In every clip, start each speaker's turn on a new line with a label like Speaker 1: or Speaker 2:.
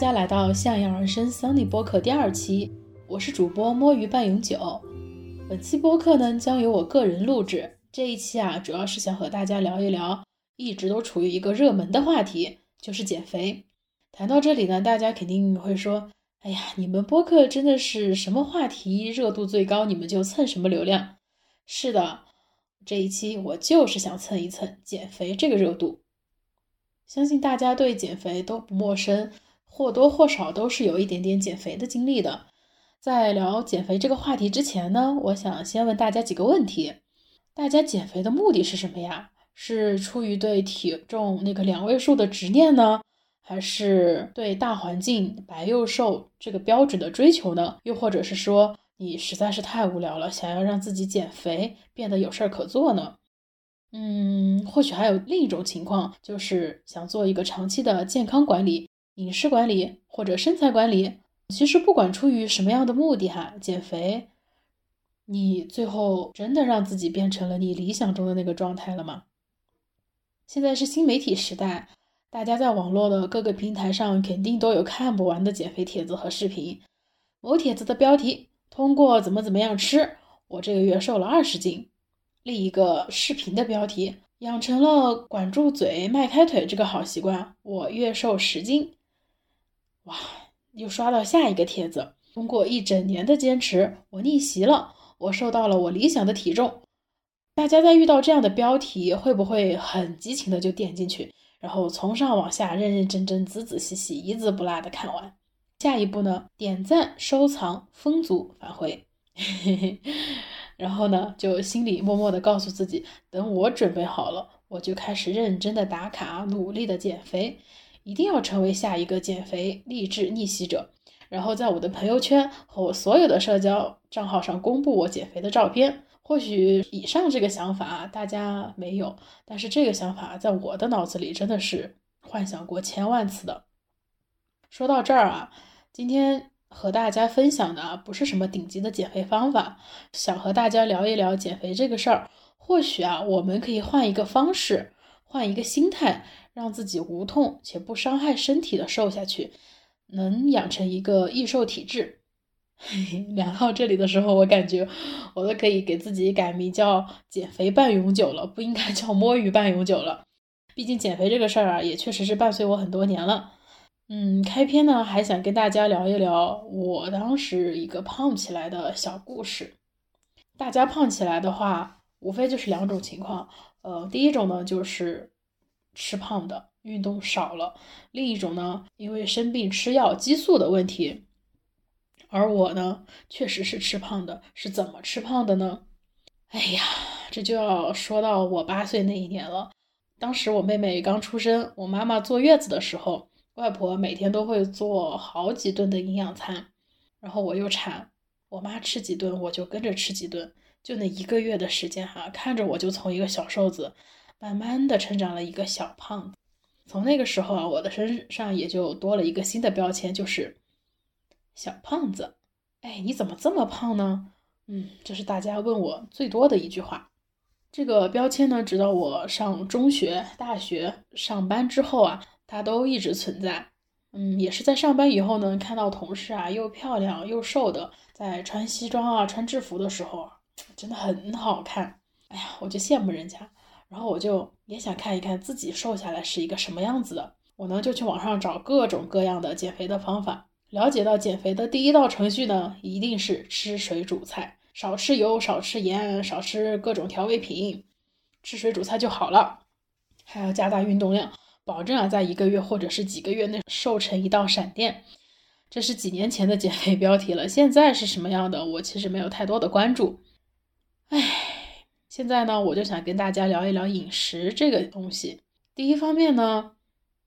Speaker 1: 家来到向阳而生 Sunny 播客第二期，我是主播摸鱼半永久。本期播客呢将由我个人录制。这一期啊，主要是想和大家聊一聊一直都处于一个热门的话题，就是减肥。谈到这里呢，大家肯定会说：“哎呀，你们播客真的是什么话题热度最高，你们就蹭什么流量。”是的，这一期我就是想蹭一蹭减肥这个热度。相信大家对减肥都不陌生。或多或少都是有一点点减肥的经历的。在聊减肥这个话题之前呢，我想先问大家几个问题：大家减肥的目的是什么呀？是出于对体重那个两位数的执念呢，还是对大环境白又瘦这个标准的追求呢？又或者是说你实在是太无聊了，想要让自己减肥变得有事儿可做呢？嗯，或许还有另一种情况，就是想做一个长期的健康管理。饮食管理或者身材管理，其实不管出于什么样的目的哈，减肥，你最后真的让自己变成了你理想中的那个状态了吗？现在是新媒体时代，大家在网络的各个平台上肯定都有看不完的减肥帖子和视频。某帖子的标题：通过怎么怎么样吃，我这个月瘦了二十斤。另一个视频的标题：养成了管住嘴、迈开腿这个好习惯，我月瘦十斤。哇，又刷到下一个帖子。通过一整年的坚持，我逆袭了，我瘦到了我理想的体重。大家在遇到这样的标题，会不会很激情的就点进去，然后从上往下认认真真、仔仔细细、一字不落的看完？下一步呢？点赞、收藏、分组返回。然后呢，就心里默默的告诉自己，等我准备好了，我就开始认真的打卡，努力的减肥。一定要成为下一个减肥励志逆袭者，然后在我的朋友圈和我所有的社交账号上公布我减肥的照片。或许以上这个想法大家没有，但是这个想法在我的脑子里真的是幻想过千万次的。说到这儿啊，今天和大家分享的不是什么顶级的减肥方法，想和大家聊一聊减肥这个事儿。或许啊，我们可以换一个方式，换一个心态。让自己无痛且不伤害身体的瘦下去，能养成一个易瘦体质。聊到这里的时候，我感觉我都可以给自己改名叫“减肥半永久”了，不应该叫“摸鱼半永久”了。毕竟减肥这个事儿啊，也确实是伴随我很多年了。嗯，开篇呢，还想跟大家聊一聊我当时一个胖起来的小故事。大家胖起来的话，无非就是两种情况。呃，第一种呢，就是。吃胖的，运动少了；另一种呢，因为生病吃药激素的问题。而我呢，确实是吃胖的，是怎么吃胖的呢？哎呀，这就要说到我八岁那一年了。当时我妹妹刚出生，我妈妈坐月子的时候，外婆每天都会做好几顿的营养餐，然后我又馋，我妈吃几顿我就跟着吃几顿，就那一个月的时间哈，看着我就从一个小瘦子。慢慢的成长了一个小胖子，从那个时候啊，我的身上也就多了一个新的标签，就是小胖子。哎，你怎么这么胖呢？嗯，这是大家问我最多的一句话。这个标签呢，直到我上中学、大学、上班之后啊，它都一直存在。嗯，也是在上班以后呢，看到同事啊又漂亮又瘦的，在穿西装啊、穿制服的时候啊，真的很好看。哎呀，我就羡慕人家。然后我就也想看一看自己瘦下来是一个什么样子的。我呢就去网上找各种各样的减肥的方法，了解到减肥的第一道程序呢，一定是吃水煮菜，少吃油，少吃盐，少吃各种调味品，吃水煮菜就好了。还要加大运动量，保证啊在一个月或者是几个月内瘦成一道闪电。这是几年前的减肥标题了，现在是什么样的？我其实没有太多的关注。唉。现在呢，我就想跟大家聊一聊饮食这个东西。第一方面呢，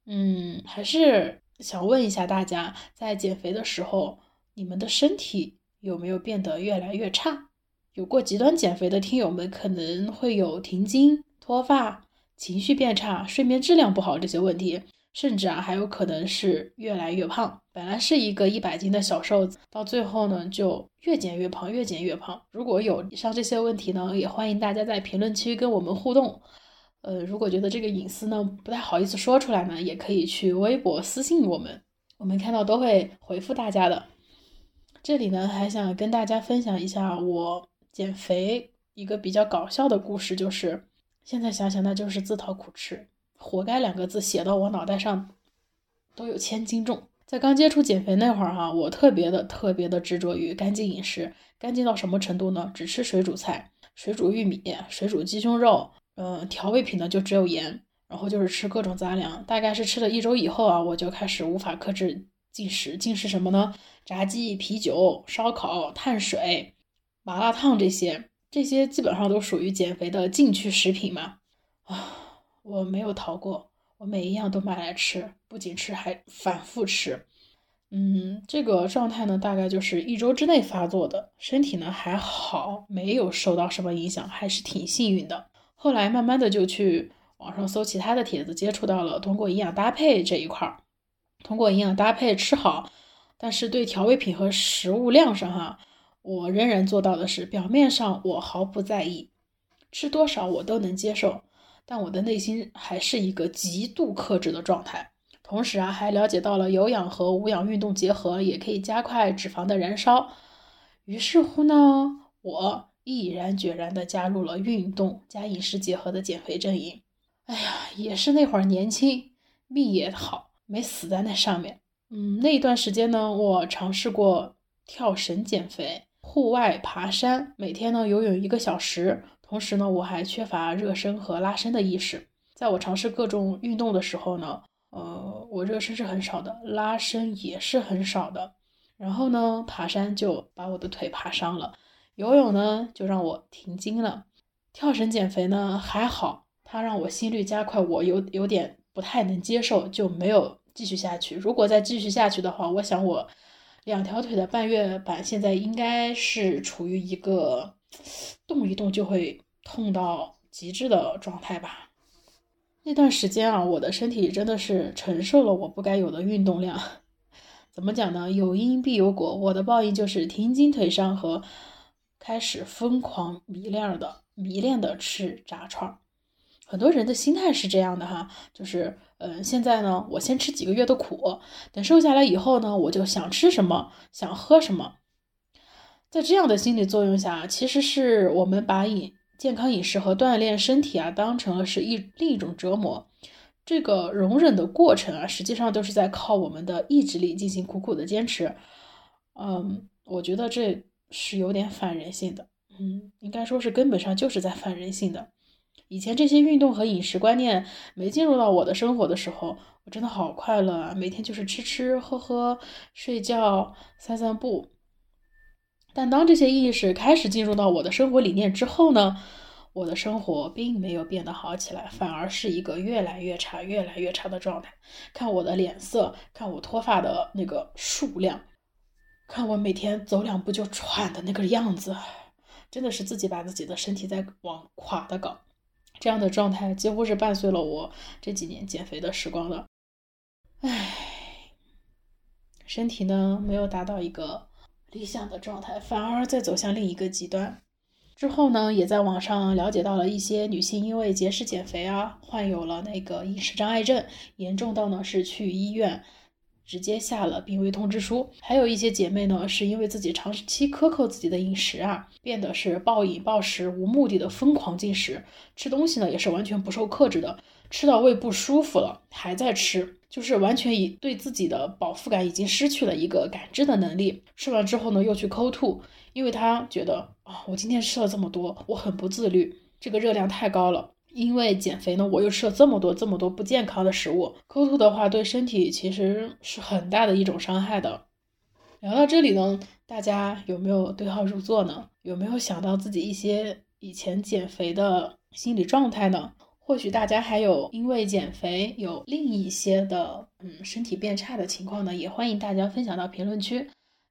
Speaker 1: 嗯，还是想问一下大家，在减肥的时候，你们的身体有没有变得越来越差？有过极端减肥的听友们可能会有停经、脱发、情绪变差、睡眠质量不好这些问题。甚至啊，还有可能是越来越胖。本来是一个一百斤的小瘦子，到最后呢，就越减越胖，越减越胖。如果有以上这些问题呢，也欢迎大家在评论区跟我们互动。呃，如果觉得这个隐私呢不太好意思说出来呢，也可以去微博私信我们。我们看到都会回复大家的。这里呢，还想跟大家分享一下我减肥一个比较搞笑的故事，就是现在想想那就是自讨苦吃，活该两个字写到我脑袋上都有千斤重。在刚接触减肥那会儿哈，我特别的特别的执着于干净饮食，干净到什么程度呢？只吃水煮菜、水煮玉米、水煮鸡胸肉，嗯，调味品呢就只有盐，然后就是吃各种杂粮。大概是吃了一周以后啊，我就开始无法克制进食，进食什么呢？炸鸡、啤酒、烧烤、碳水、麻辣烫这些，这些基本上都属于减肥的禁区食品嘛。啊，我没有逃过。我每一样都买来吃，不仅吃还反复吃，嗯，这个状态呢，大概就是一周之内发作的，身体呢还好，没有受到什么影响，还是挺幸运的。后来慢慢的就去网上搜其他的帖子，接触到了通过营养搭配这一块儿，通过营养搭配吃好，但是对调味品和食物量上哈，我仍然做到的是表面上我毫不在意，吃多少我都能接受。但我的内心还是一个极度克制的状态，同时啊，还了解到了有氧和无氧运动结合也可以加快脂肪的燃烧。于是乎呢，我毅然决然地加入了运动加饮食结合的减肥阵营。哎呀，也是那会儿年轻，命也好，没死在那上面。嗯，那一段时间呢，我尝试过跳绳减肥、户外爬山，每天呢游泳一个小时。同时呢，我还缺乏热身和拉伸的意识。在我尝试各种运动的时候呢，呃，我热身是很少的，拉伸也是很少的。然后呢，爬山就把我的腿爬伤了，游泳呢就让我停经了。跳绳减肥呢还好，它让我心率加快，我有有点不太能接受，就没有继续下去。如果再继续下去的话，我想我两条腿的半月板现在应该是处于一个 动一动就会。痛到极致的状态吧。那段时间啊，我的身体真的是承受了我不该有的运动量。怎么讲呢？有因必有果，我的报应就是停经腿伤和开始疯狂迷恋的迷恋的吃炸串。很多人的心态是这样的哈，就是嗯，现在呢，我先吃几个月的苦，等瘦下来以后呢，我就想吃什么想喝什么。在这样的心理作用下，其实是我们把饮健康饮食和锻炼身体啊，当成了是一另一种折磨。这个容忍的过程啊，实际上都是在靠我们的意志力进行苦苦的坚持。嗯，我觉得这是有点反人性的。嗯，应该说是根本上就是在反人性的。以前这些运动和饮食观念没进入到我的生活的时候，我真的好快乐啊！每天就是吃吃喝喝、睡觉、散散步。但当这些意识开始进入到我的生活理念之后呢，我的生活并没有变得好起来，反而是一个越来越差、越来越差的状态。看我的脸色，看我脱发的那个数量，看我每天走两步就喘的那个样子，真的是自己把自己的身体在往垮的搞。这样的状态几乎是伴随了我这几年减肥的时光的。唉，身体呢没有达到一个。理想的状态，反而在走向另一个极端。之后呢，也在网上了解到了一些女性因为节食减肥啊，患有了那个饮食障碍症，严重到呢是去医院直接下了病危通知书。还有一些姐妹呢，是因为自己长期克扣自己的饮食啊，变得是暴饮暴食、无目的的疯狂进食，吃东西呢也是完全不受克制的，吃到胃不舒服了还在吃。就是完全以对自己的饱腹感已经失去了一个感知的能力，吃完之后呢又去抠吐，因为他觉得啊我今天吃了这么多，我很不自律，这个热量太高了。因为减肥呢，我又吃了这么多这么多不健康的食物，抠吐的话对身体其实是很大的一种伤害的。聊到这里呢，大家有没有对号入座呢？有没有想到自己一些以前减肥的心理状态呢？或许大家还有因为减肥有另一些的嗯身体变差的情况呢，也欢迎大家分享到评论区，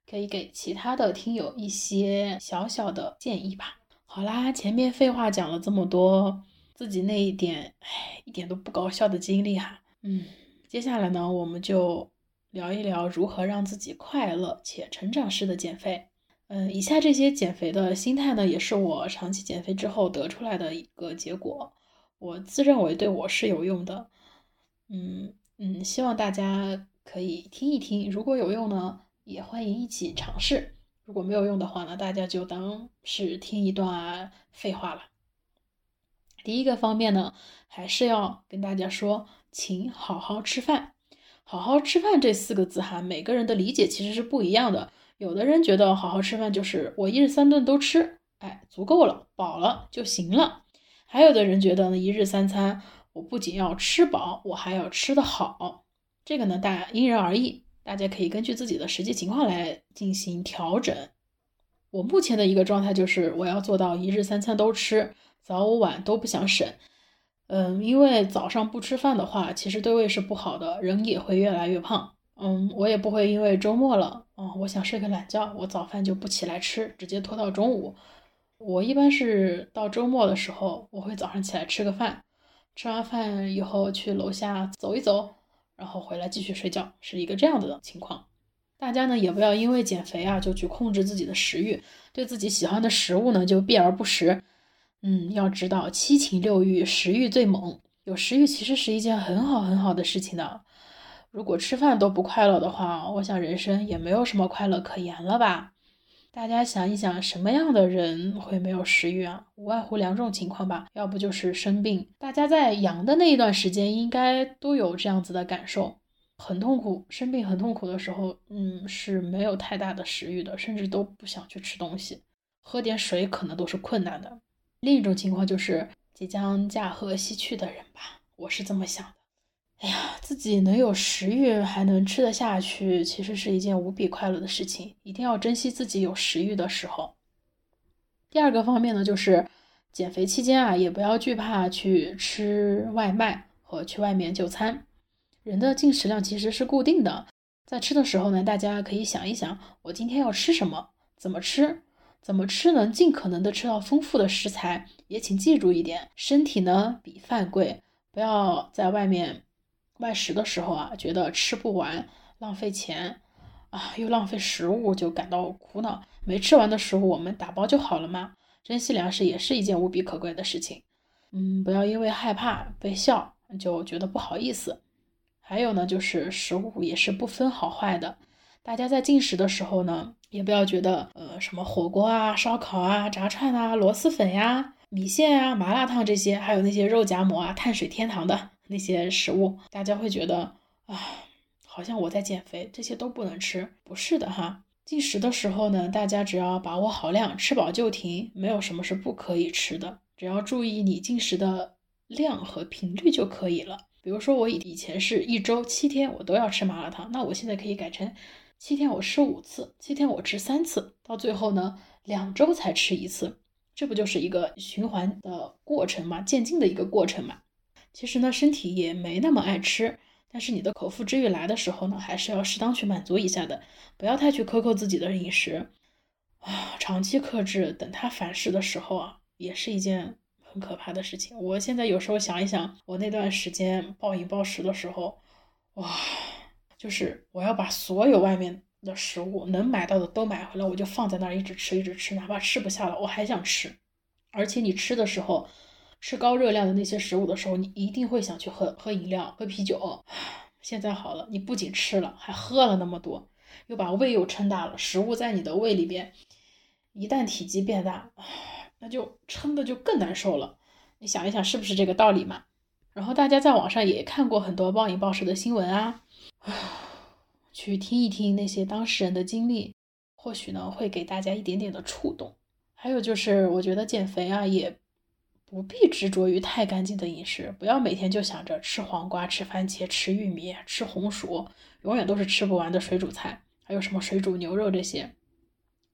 Speaker 1: 可以给其他的听友一些小小的建议吧。好啦，前面废话讲了这么多，自己那一点唉一点都不搞笑的经历哈，嗯，接下来呢我们就聊一聊如何让自己快乐且成长式的减肥。嗯，以下这些减肥的心态呢，也是我长期减肥之后得出来的一个结果。我自认为对我是有用的，嗯嗯，希望大家可以听一听，如果有用呢，也欢迎一起尝试；如果没有用的话呢，大家就当是听一段废话了。第一个方面呢，还是要跟大家说，请好好吃饭。好好吃饭这四个字哈，每个人的理解其实是不一样的。有的人觉得好好吃饭就是我一日三顿都吃，哎，足够了，饱了就行了。还有的人觉得呢，一日三餐我不仅要吃饱，我还要吃得好。这个呢，大家因人而异，大家可以根据自己的实际情况来进行调整。我目前的一个状态就是我要做到一日三餐都吃，早午晚都不想省。嗯，因为早上不吃饭的话，其实对胃是不好的，人也会越来越胖。嗯，我也不会因为周末了，嗯，我想睡个懒觉，我早饭就不起来吃，直接拖到中午。我一般是到周末的时候，我会早上起来吃个饭，吃完饭以后去楼下走一走，然后回来继续睡觉，是一个这样的情况。大家呢也不要因为减肥啊就去控制自己的食欲，对自己喜欢的食物呢就避而不食。嗯，要知道七情六欲，食欲最猛。有食欲其实是一件很好很好的事情的。如果吃饭都不快乐的话，我想人生也没有什么快乐可言了吧？大家想一想，什么样的人会没有食欲啊？无外乎两种情况吧，要不就是生病。大家在阳的那一段时间，应该都有这样子的感受，很痛苦，生病很痛苦的时候，嗯，是没有太大的食欲的，甚至都不想去吃东西，喝点水可能都是困难的。另一种情况就是即将驾鹤西去的人吧，我是这么想的。哎呀，自己能有食欲还能吃得下去，其实是一件无比快乐的事情。一定要珍惜自己有食欲的时候。第二个方面呢，就是减肥期间啊，也不要惧怕去吃外卖和去外面就餐。人的进食量其实是固定的，在吃的时候呢，大家可以想一想，我今天要吃什么，怎么吃。怎么吃能尽可能的吃到丰富的食材？也请记住一点，身体呢比饭贵，不要在外面外食的时候啊，觉得吃不完浪费钱啊，又浪费食物就感到苦恼。没吃完的食物我们打包就好了嘛。珍惜粮食也是一件无比可贵的事情。嗯，不要因为害怕被笑就觉得不好意思。还有呢，就是食物也是不分好坏的。大家在进食的时候呢，也不要觉得，呃，什么火锅啊、烧烤啊、炸串啊、螺蛳粉呀、米线啊、麻辣烫这些，还有那些肉夹馍啊、碳水天堂的那些食物，大家会觉得啊，好像我在减肥，这些都不能吃。不是的哈，进食的时候呢，大家只要把握好量，吃饱就停，没有什么是不可以吃的，只要注意你进食的量和频率就可以了。比如说我以以前是一周七天我都要吃麻辣烫，那我现在可以改成。七天我吃五次，七天我吃三次，到最后呢，两周才吃一次，这不就是一个循环的过程嘛，渐进的一个过程嘛。其实呢，身体也没那么爱吃，但是你的口腹之欲来的时候呢，还是要适当去满足一下的，不要太去苛扣自己的饮食啊。长期克制，等它反噬的时候啊，也是一件很可怕的事情。我现在有时候想一想，我那段时间暴饮暴食的时候，哇。就是我要把所有外面的食物能买到的都买回来，我就放在那儿一直吃一直吃，哪怕吃不下了，我还想吃。而且你吃的时候，吃高热量的那些食物的时候，你一定会想去喝喝饮料、喝啤酒。现在好了，你不仅吃了，还喝了那么多，又把胃又撑大了。食物在你的胃里边，一旦体积变大，那就撑的就更难受了。你想一想，是不是这个道理嘛？然后大家在网上也看过很多暴饮暴食的新闻啊。去听一听那些当事人的经历，或许呢会给大家一点点的触动。还有就是，我觉得减肥啊，也不必执着于太干净的饮食，不要每天就想着吃黄瓜、吃番茄、吃玉米、吃红薯，永远都是吃不完的水煮菜，还有什么水煮牛肉这些。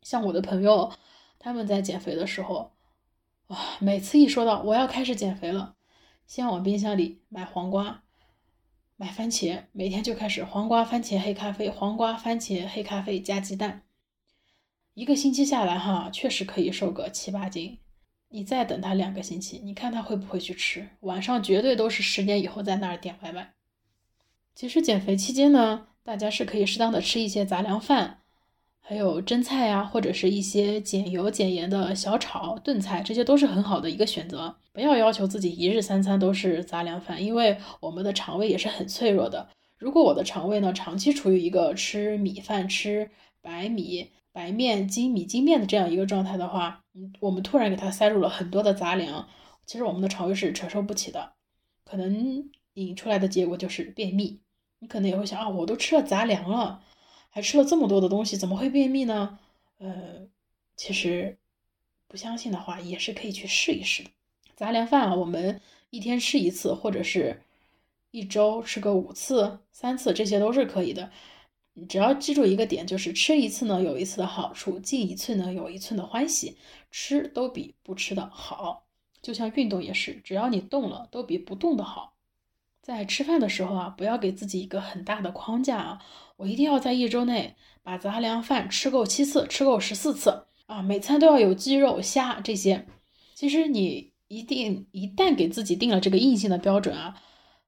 Speaker 1: 像我的朋友，他们在减肥的时候，哇，每次一说到我要开始减肥了，先往冰箱里买黄瓜。买番茄，每天就开始黄瓜、番茄、黑咖啡，黄瓜、番茄、黑咖啡加鸡蛋，一个星期下来哈，确实可以瘦个七八斤。你再等他两个星期，你看他会不会去吃？晚上绝对都是十点以后在那儿点外卖。其实减肥期间呢，大家是可以适当的吃一些杂粮饭。还有蒸菜呀，或者是一些减油减盐的小炒炖菜，这些都是很好的一个选择。不要要求自己一日三餐都是杂粮饭，因为我们的肠胃也是很脆弱的。如果我的肠胃呢长期处于一个吃米饭、吃白米、白面、精米、精面的这样一个状态的话，嗯，我们突然给它塞入了很多的杂粮，其实我们的肠胃是承受不起的，可能引出来的结果就是便秘。你可能也会想啊，我都吃了杂粮了，还吃了这么多的东西，怎么会便秘呢？呃，其实不相信的话，也是可以去试一试的。杂粮饭啊，我们一天吃一次，或者是。一周吃个五次、三次，这些都是可以的。你只要记住一个点，就是吃一次呢有一次的好处，进一次呢有一寸的欢喜。吃都比不吃的好，就像运动也是，只要你动了，都比不动的好。在吃饭的时候啊，不要给自己一个很大的框架啊，我一定要在一周内把杂粮饭吃够七次，吃够十四次啊，每餐都要有鸡肉、虾这些。其实你一定一旦给自己定了这个硬性的标准啊。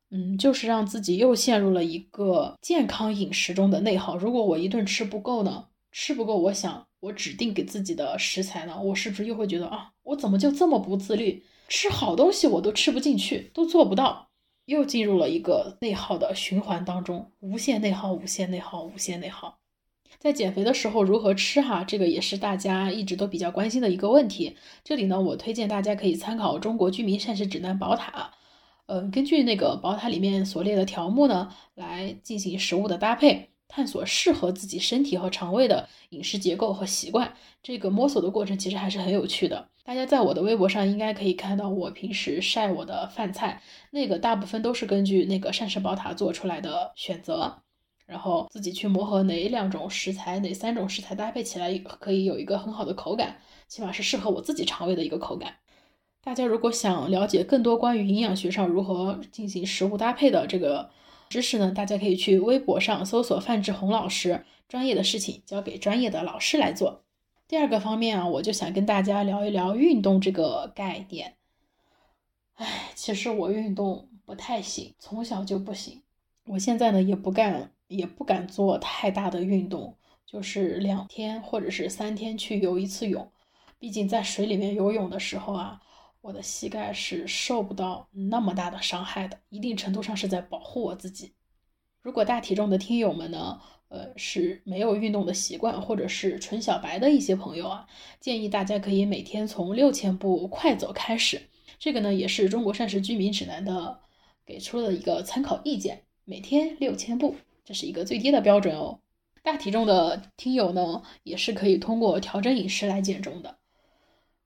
Speaker 1: 嗯，就是让自己又陷入了一个健康饮食中的内耗。如果我一顿吃不够呢？吃不够，我想我指定给自己的食材呢，我是不是又会觉得啊，我怎么就这么不自律？吃好东西我都吃不进去，都做不到，又进入了一个内耗的循环当中，无限内耗，无限内耗，无限内耗。在减肥的时候如何吃哈？这个也是大家一直都比较关心的一个问题。这里呢，我推荐大家可以参考《中国居民膳食指南宝塔》。嗯，根据那个宝塔里面所列的条目呢，来进行食物的搭配，探索适合自己身体和肠胃的饮食结构和习惯。这个摸索的过程其实还是很有趣的。大家在我的微博上应该可以看到我平时晒我的饭菜，那个大部分都是根据那个膳食宝塔做出来的选择，然后自己去磨合哪两种食材，哪三种食材搭配起来可以有一个很好的口感，起码是适合我自己肠胃的一个口感。大家如果想了解更多关于营养学上如何进行食物搭配的这个知识呢，大家可以去微博上搜索范志红老师，专业的事情交给专业的老师来做。第二个方面啊，我就想跟大家聊一聊运动这个概念。哎，其实我运动不太行，从小就不行。我现在呢也不干，也不敢做太大的运动，就是两天或者是三天去游一次泳。毕竟在水里面游泳的时候啊。我的膝盖是受不到那么大的伤害的，一定程度上是在保护我自己。如果大体重的听友们呢，呃是没有运动的习惯，或者是纯小白的一些朋友啊，建议大家可以每天从六千步快走开始。这个呢也是中国膳食居民指南的给出的一个参考意见，每天六千步，这是一个最低的标准哦。大体重的听友呢，也是可以通过调整饮食来减重的。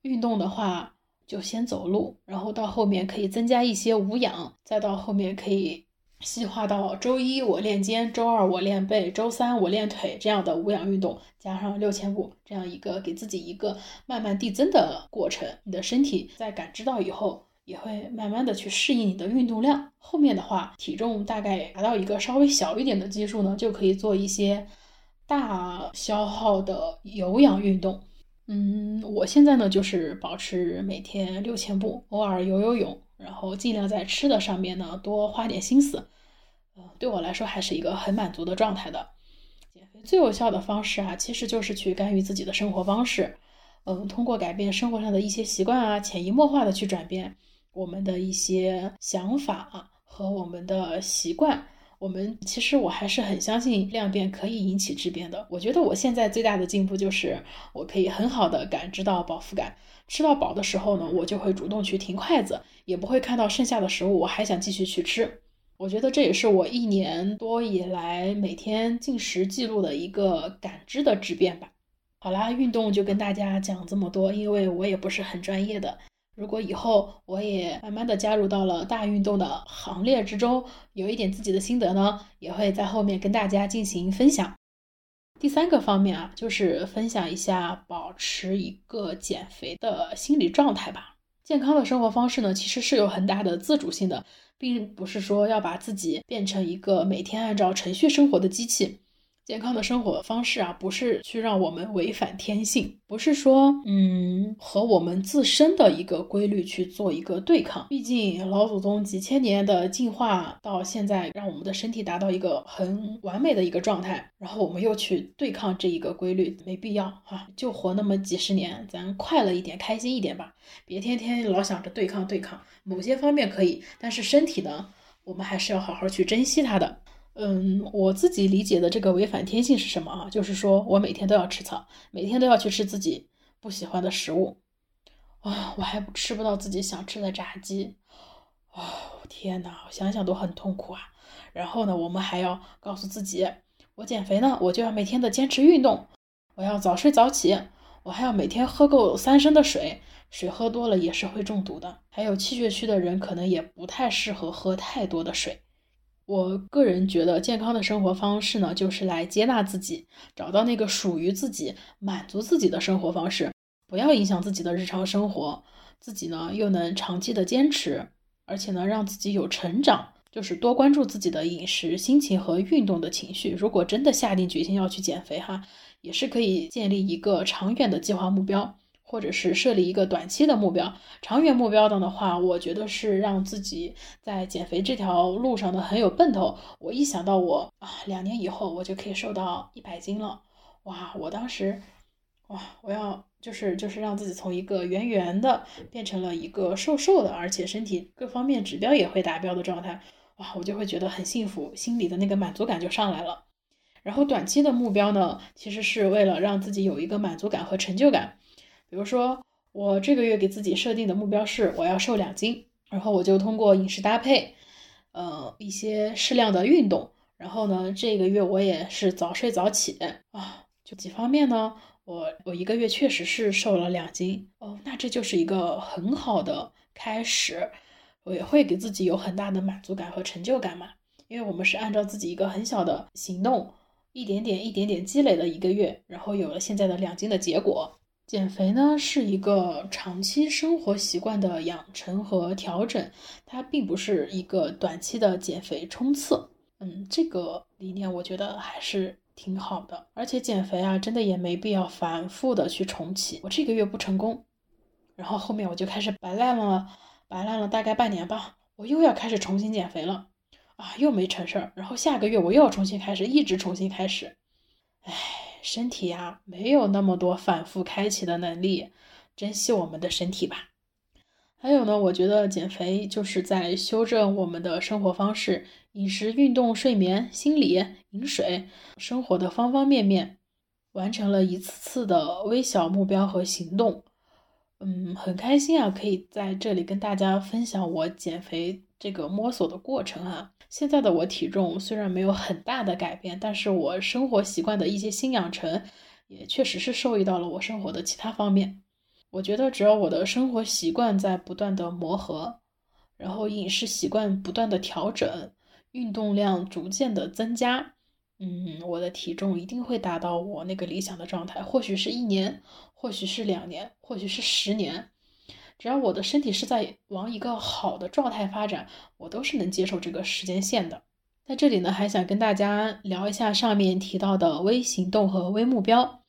Speaker 1: 运动的话。就先走路，然后到后面可以增加一些无氧，再到后面可以细化到周一我练肩，周二我练背，周三我练腿这样的无氧运动，加上六千步这样一个给自己一个慢慢递增的过程。你的身体在感知到以后，也会慢慢的去适应你的运动量。后面的话，体重大概达到一个稍微小一点的基数呢，就可以做一些大消耗的有氧运动。嗯，我现在呢就是保持每天六千步，偶尔游游泳，然后尽量在吃的上面呢多花点心思。呃，对我来说还是一个很满足的状态的。减肥最有效的方式啊，其实就是去干预自己的生活方式。嗯，通过改变生活上的一些习惯啊，潜移默化的去转变我们的一些想法啊和我们的习惯。我们其实我还是很相信量变可以引起质变的。我觉得我现在最大的进步就是我可以很好的感知到饱腹感，吃到饱的时候呢，我就会主动去停筷子，也不会看到剩下的食物我还想继续去吃。我觉得这也是我一年多以来每天进食记录的一个感知的质变吧。好啦，运动就跟大家讲这么多，因为我也不是很专业的。如果以后我也慢慢的加入到了大运动的行列之中，有一点自己的心得呢，也会在后面跟大家进行分享。第三个方面啊，就是分享一下保持一个减肥的心理状态吧。健康的生活方式呢，其实是有很大的自主性的，并不是说要把自己变成一个每天按照程序生活的机器。健康的生活方式啊，不是去让我们违反天性，不是说，嗯，和我们自身的一个规律去做一个对抗。毕竟老祖宗几千年的进化到现在，让我们的身体达到一个很完美的一个状态，然后我们又去对抗这一个规律，没必要哈。就活那么几十年，咱快乐一点，开心一点吧，别天天老想着对抗对抗。某些方面可以，但是身体呢，我们还是要好好去珍惜它的。嗯，我自己理解的这个违反天性是什么啊？就是说我每天都要吃草，每天都要去吃自己不喜欢的食物，啊，我还吃不到自己想吃的炸鸡，哦，天哪，想想都很痛苦啊。然后呢，我们还要告诉自己，我减肥呢，我就要每天的坚持运动，我要早睡早起，我还要每天喝够三升的水，水喝多了也是会中毒的。还有气血虚的人，可能也不太适合喝太多的水。我个人觉得，健康的生活方式呢，就是来接纳自己，找到那个属于自己、满足自己的生活方式，不要影响自己的日常生活，自己呢又能长期的坚持，而且呢让自己有成长，就是多关注自己的饮食、心情和运动的情绪。如果真的下定决心要去减肥哈，也是可以建立一个长远的计划目标。或者是设立一个短期的目标，长远目标的的话，我觉得是让自己在减肥这条路上呢很有奔头。我一想到我啊，两年以后我就可以瘦到一百斤了，哇！我当时，哇！我要就是就是让自己从一个圆圆的变成了一个瘦瘦的，而且身体各方面指标也会达标的状态，哇！我就会觉得很幸福，心里的那个满足感就上来了。然后短期的目标呢，其实是为了让自己有一个满足感和成就感。比如说，我这个月给自己设定的目标是我要瘦两斤，然后我就通过饮食搭配，呃，一些适量的运动，然后呢，这个月我也是早睡早起啊，就几方面呢，我我一个月确实是瘦了两斤哦，那这就是一个很好的开始，我也会给自己有很大的满足感和成就感嘛，因为我们是按照自己一个很小的行动，一点点一点点积累了一个月，然后有了现在的两斤的结果。减肥呢是一个长期生活习惯的养成和调整，它并不是一个短期的减肥冲刺。嗯，这个理念我觉得还是挺好的。而且减肥啊，真的也没必要反复的去重启。我这个月不成功，然后后面我就开始白烂了，白烂了大概半年吧，我又要开始重新减肥了，啊，又没成事儿。然后下个月我又要重新开始，一直重新开始，唉。身体呀，没有那么多反复开启的能力，珍惜我们的身体吧。还有呢，我觉得减肥就是在修正我们的生活方式，饮食、运动、睡眠、心理、饮水，生活的方方面面，完成了一次次的微小目标和行动。嗯，很开心啊，可以在这里跟大家分享我减肥这个摸索的过程哈。现在的我体重虽然没有很大的改变，但是我生活习惯的一些新养成，也确实是受益到了我生活的其他方面。我觉得只要我的生活习惯在不断的磨合，然后饮食习惯不断的调整，运动量逐渐的增加，嗯，我的体重一定会达到我那个理想的状态。或许是一年，或许是两年，或许是十年。只要我的身体是在往一个好的状态发展，我都是能接受这个时间线的。在这里呢，还想跟大家聊一下上面提到的微行动和微目标。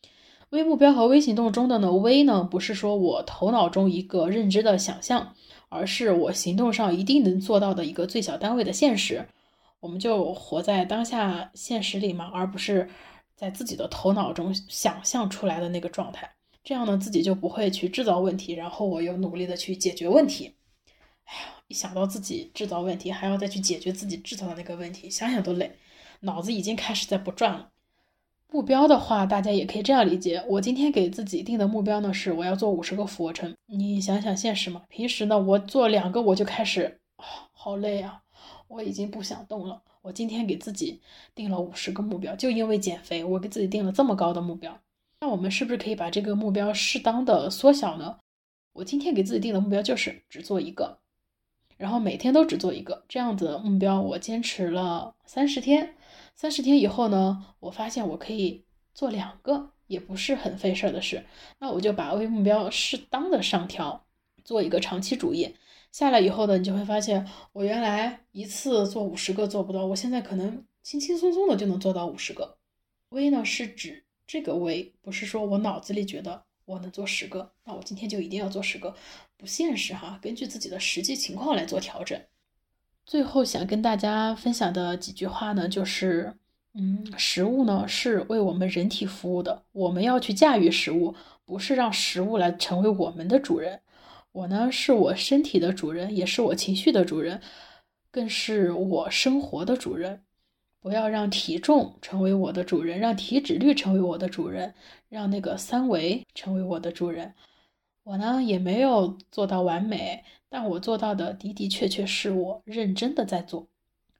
Speaker 1: 微目标和微行动中的呢，微呢不是说我头脑中一个认知的想象，而是我行动上一定能做到的一个最小单位的现实。我们就活在当下现实里嘛，而不是在自己的头脑中想象出来的那个状态。这样呢，自己就不会去制造问题，然后我又努力的去解决问题。哎呀，一想到自己制造问题，还要再去解决自己制造的那个问题，想想都累，脑子已经开始在不转了。目标的话，大家也可以这样理解：我今天给自己定的目标呢，是我要做五十个俯卧撑。你想想现实嘛，平时呢，我做两个我就开始啊，好累啊，我已经不想动了。我今天给自己定了五十个目标，就因为减肥，我给自己定了这么高的目标。那我们是不是可以把这个目标适当的缩小呢？我今天给自己定的目标就是只做一个，然后每天都只做一个，这样子的目标我坚持了三十天。三十天以后呢，我发现我可以做两个，也不是很费事儿的事。那我就把微目标适当的上调，做一个长期主义。下来以后呢，你就会发现我原来一次做五十个做不到，我现在可能轻轻松松的就能做到五十个。微呢是指。这个微不是说我脑子里觉得我能做十个，那我今天就一定要做十个，不现实哈。根据自己的实际情况来做调整。最后想跟大家分享的几句话呢，就是，嗯，食物呢是为我们人体服务的，我们要去驾驭食物，不是让食物来成为我们的主人。我呢是我身体的主人，也是我情绪的主人，更是我生活的主人。不要让体重成为我的主人，让体脂率成为我的主人，让那个三围成为我的主人。我呢也没有做到完美，但我做到的的的确确是我认真的在做。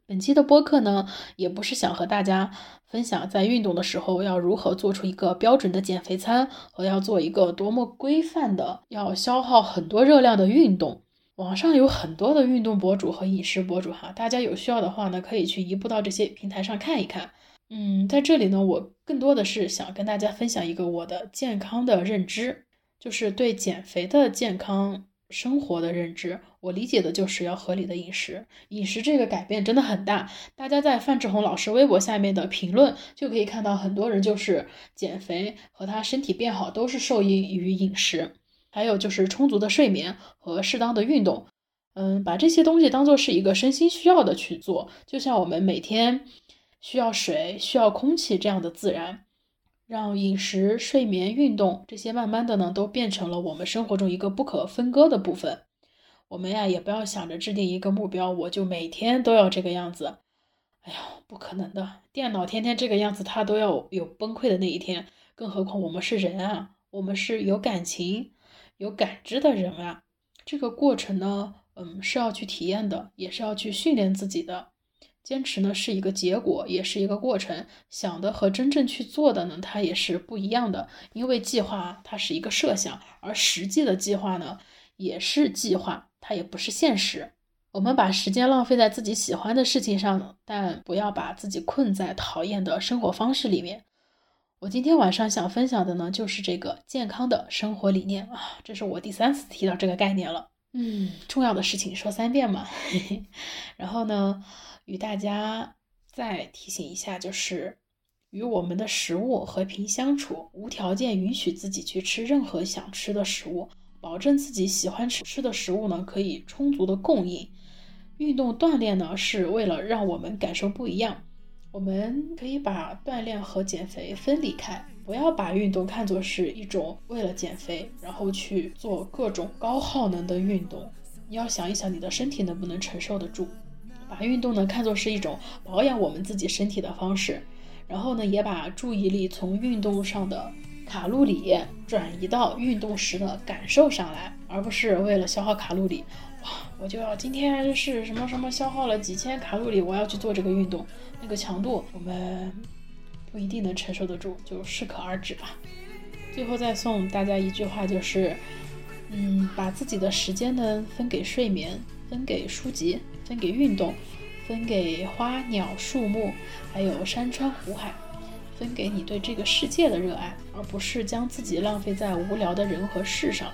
Speaker 1: 本期的播客呢，也不是想和大家分享在运动的时候要如何做出一个标准的减肥餐，和要做一个多么规范的、要消耗很多热量的运动。网上有很多的运动博主和饮食博主哈，大家有需要的话呢，可以去移步到这些平台上看一看。嗯，在这里呢，我更多的是想跟大家分享一个我的健康的认知，就是对减肥的健康。生活的认知，我理解的就是要合理的饮食。饮食这个改变真的很大，大家在范志红老师微博下面的评论就可以看到，很多人就是减肥和他身体变好都是受益于饮食，还有就是充足的睡眠和适当的运动。嗯，把这些东西当做是一个身心需要的去做，就像我们每天需要水、需要空气这样的自然。让饮食、睡眠、运动这些慢慢的呢，都变成了我们生活中一个不可分割的部分。我们呀，也不要想着制定一个目标，我就每天都要这个样子。哎呀，不可能的，电脑天天这个样子，它都要有崩溃的那一天。更何况我们是人啊，我们是有感情、有感知的人啊。这个过程呢，嗯，是要去体验的，也是要去训练自己的。坚持呢是一个结果，也是一个过程。想的和真正去做的呢，它也是不一样的。因为计划它是一个设想，而实际的计划呢也是计划，它也不是现实。我们把时间浪费在自己喜欢的事情上，但不要把自己困在讨厌的生活方式里面。我今天晚上想分享的呢，就是这个健康的生活理念啊，这是我第三次提到这个概念了。嗯，重要的事情说三遍嘛。然后呢？与大家再提醒一下，就是与我们的食物和平相处，无条件允许自己去吃任何想吃的食物，保证自己喜欢吃吃的食物呢可以充足的供应。运动锻炼呢是为了让我们感受不一样，我们可以把锻炼和减肥分离开，不要把运动看作是一种为了减肥然后去做各种高耗能的运动。你要想一想你的身体能不能承受得住。把运动呢看作是一种保养我们自己身体的方式，然后呢也把注意力从运动上的卡路里转移到运动时的感受上来，而不是为了消耗卡路里。我就要今天是什么什么消耗了几千卡路里，我要去做这个运动，那个强度我们不一定能承受得住，就适可而止吧。最后再送大家一句话，就是，嗯，把自己的时间呢分给睡眠，分给书籍。分给运动，分给花鸟树木，还有山川湖海，分给你对这个世界的热爱，而不是将自己浪费在无聊的人和事上。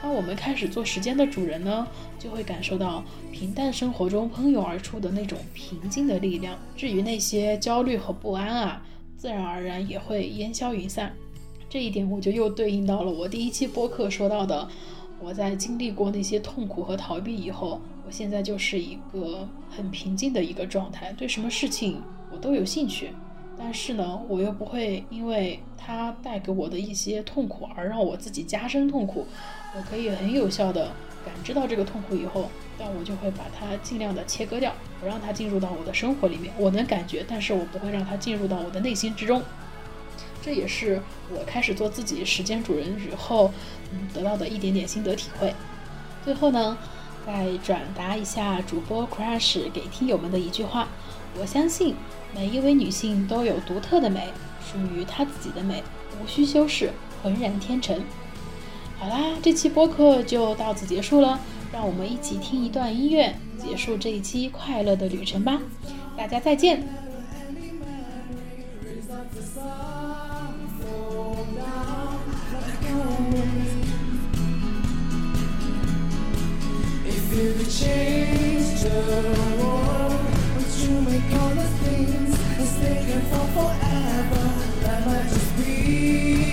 Speaker 1: 当我们开始做时间的主人呢，就会感受到平淡生活中喷涌而出的那种平静的力量。至于那些焦虑和不安啊，自然而然也会烟消云散。这一点我就又对应到了我第一期播客说到的。我在经历过那些痛苦和逃避以后，我现在就是一个很平静的一个状态，对什么事情我都有兴趣，但是呢，我又不会因为它带给我的一些痛苦而让我自己加深痛苦。我可以很有效的感知到这个痛苦以后，但我就会把它尽量的切割掉，不让它进入到我的生活里面。我能感觉，但是我不会让它进入到我的内心之中。这也是我开始做自己时间主人以后，嗯，得到的一点点心得体会。最后呢，再转达一下主播 Crush 给听友们的一句话：我相信每一位女性都有独特的美属于她自己的美无需修饰浑然天成。好啦这期播客就到此结束了让我们一起听一段音乐结束这一期快乐的旅程吧。大家再见。If you could change the for forever. That might just be.